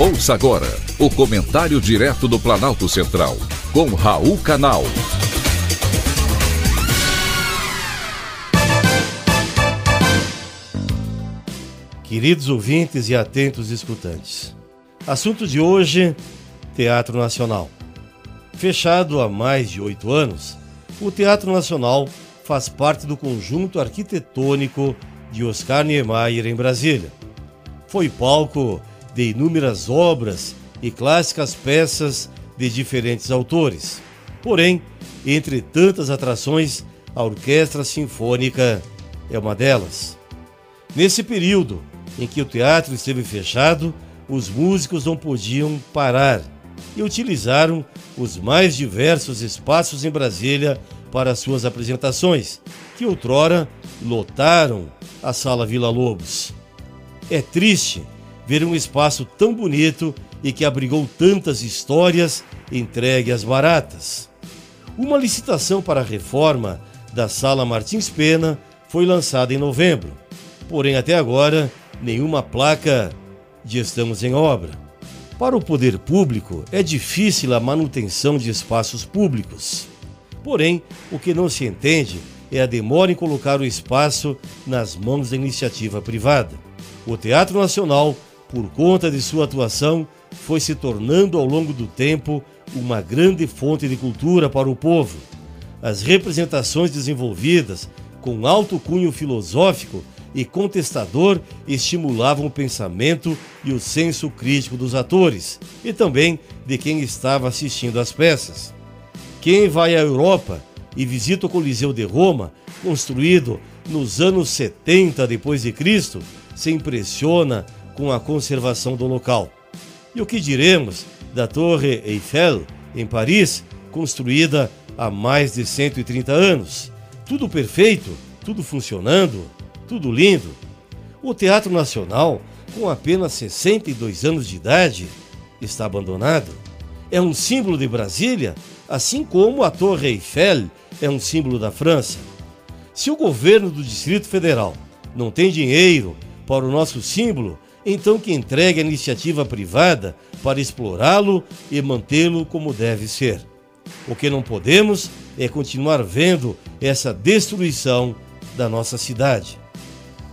Ouça agora o comentário direto do Planalto Central, com Raul Canal. Queridos ouvintes e atentos escutantes, assunto de hoje: Teatro Nacional. Fechado há mais de oito anos, o Teatro Nacional faz parte do conjunto arquitetônico de Oscar Niemeyer em Brasília. Foi palco de inúmeras obras e clássicas peças de diferentes autores. Porém, entre tantas atrações, a Orquestra Sinfônica é uma delas. Nesse período em que o teatro esteve fechado, os músicos não podiam parar e utilizaram os mais diversos espaços em Brasília para suas apresentações, que outrora lotaram a Sala Vila Lobos. É triste ver um espaço tão bonito e que abrigou tantas histórias entregue às baratas. Uma licitação para a reforma da Sala Martins Pena foi lançada em novembro, porém até agora nenhuma placa de estamos em obra. Para o poder público é difícil a manutenção de espaços públicos. Porém, o que não se entende é a demora em colocar o espaço nas mãos da iniciativa privada. O Teatro Nacional por conta de sua atuação, foi se tornando ao longo do tempo uma grande fonte de cultura para o povo. As representações desenvolvidas com alto cunho filosófico e contestador estimulavam o pensamento e o senso crítico dos atores e também de quem estava assistindo às peças. Quem vai à Europa e visita o Coliseu de Roma, construído nos anos 70 depois de Cristo, se impressiona com a conservação do local. E o que diremos da Torre Eiffel, em Paris, construída há mais de 130 anos? Tudo perfeito, tudo funcionando, tudo lindo. O Teatro Nacional, com apenas 62 anos de idade, está abandonado. É um símbolo de Brasília, assim como a Torre Eiffel é um símbolo da França. Se o governo do Distrito Federal não tem dinheiro para o nosso símbolo, então que entregue a iniciativa privada para explorá-lo e mantê-lo como deve ser. O que não podemos é continuar vendo essa destruição da nossa cidade.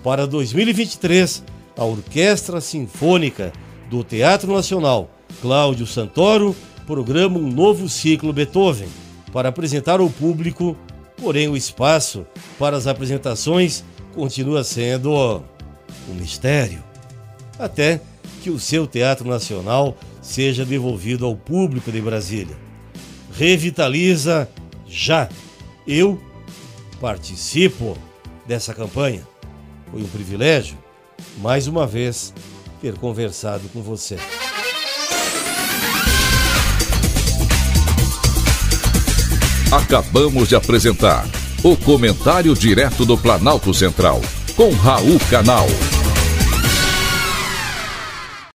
Para 2023, a Orquestra Sinfônica do Teatro Nacional Cláudio Santoro programa um novo ciclo Beethoven para apresentar ao público, porém o espaço para as apresentações continua sendo um mistério até que o seu Teatro Nacional seja devolvido ao público de Brasília. Revitaliza já. Eu participo dessa campanha. Foi um privilégio, mais uma vez, ter conversado com você. Acabamos de apresentar o Comentário Direto do Planalto Central, com Raul Canal.